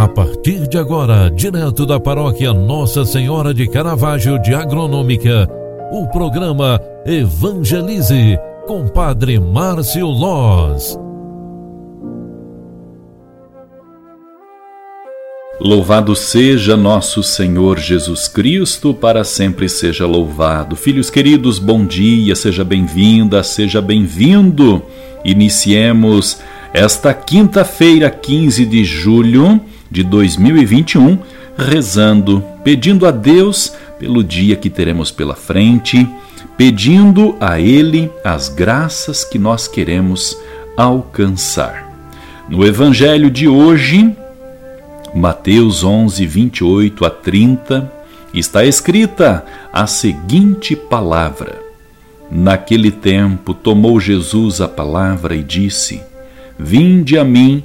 A partir de agora, direto da paróquia Nossa Senhora de Caravaggio de Agronômica, o programa Evangelize com Padre Márcio Loz. Louvado seja nosso Senhor Jesus Cristo, para sempre seja louvado. Filhos queridos, bom dia, seja bem-vinda, seja bem-vindo. Iniciemos esta quinta-feira, 15 de julho de 2021, rezando, pedindo a Deus pelo dia que teremos pela frente, pedindo a Ele as graças que nós queremos alcançar. No Evangelho de hoje, Mateus 11, 28 a 30, está escrita a seguinte palavra: Naquele tempo tomou Jesus a palavra e disse: Vinde a mim,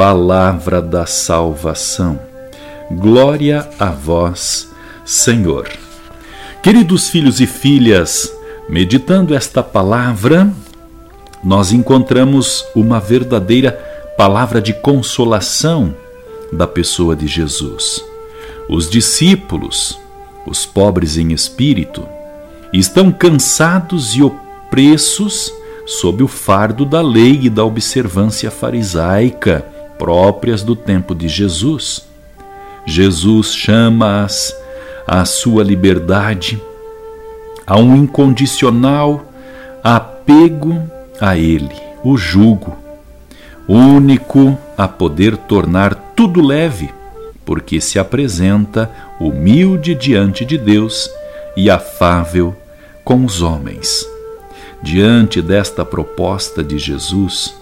Palavra da salvação. Glória a vós, Senhor. Queridos filhos e filhas, meditando esta palavra, nós encontramos uma verdadeira palavra de consolação da pessoa de Jesus. Os discípulos, os pobres em espírito, estão cansados e opressos sob o fardo da lei e da observância farisaica próprias do tempo de Jesus. Jesus chama-as à sua liberdade, a um incondicional apego a Ele, o jugo, único a poder tornar tudo leve, porque se apresenta humilde diante de Deus e afável com os homens. Diante desta proposta de Jesus,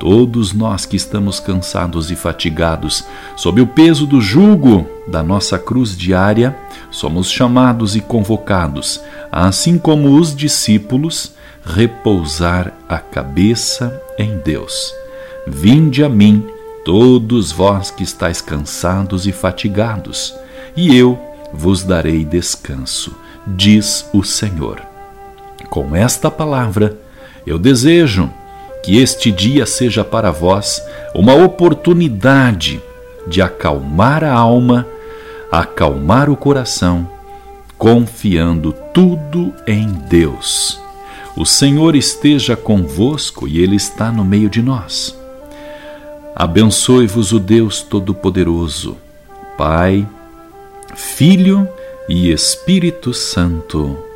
todos nós que estamos cansados e fatigados sob o peso do jugo da nossa cruz diária, somos chamados e convocados, assim como os discípulos, repousar a cabeça em Deus. Vinde a mim, todos vós que estáis cansados e fatigados, e eu vos darei descanso, diz o Senhor. Com esta palavra, eu desejo que este dia seja para vós uma oportunidade de acalmar a alma, acalmar o coração, confiando tudo em Deus. O Senhor esteja convosco e Ele está no meio de nós. Abençoe-vos o Deus Todo-Poderoso, Pai, Filho e Espírito Santo.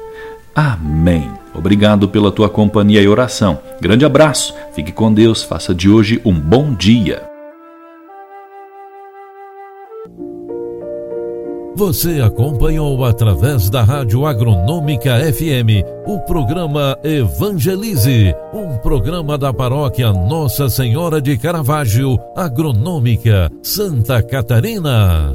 Amém. Obrigado pela tua companhia e oração. Grande abraço, fique com Deus, faça de hoje um bom dia. Você acompanhou através da Rádio Agronômica FM o programa Evangelize, um programa da paróquia Nossa Senhora de Caravaggio, Agronômica, Santa Catarina.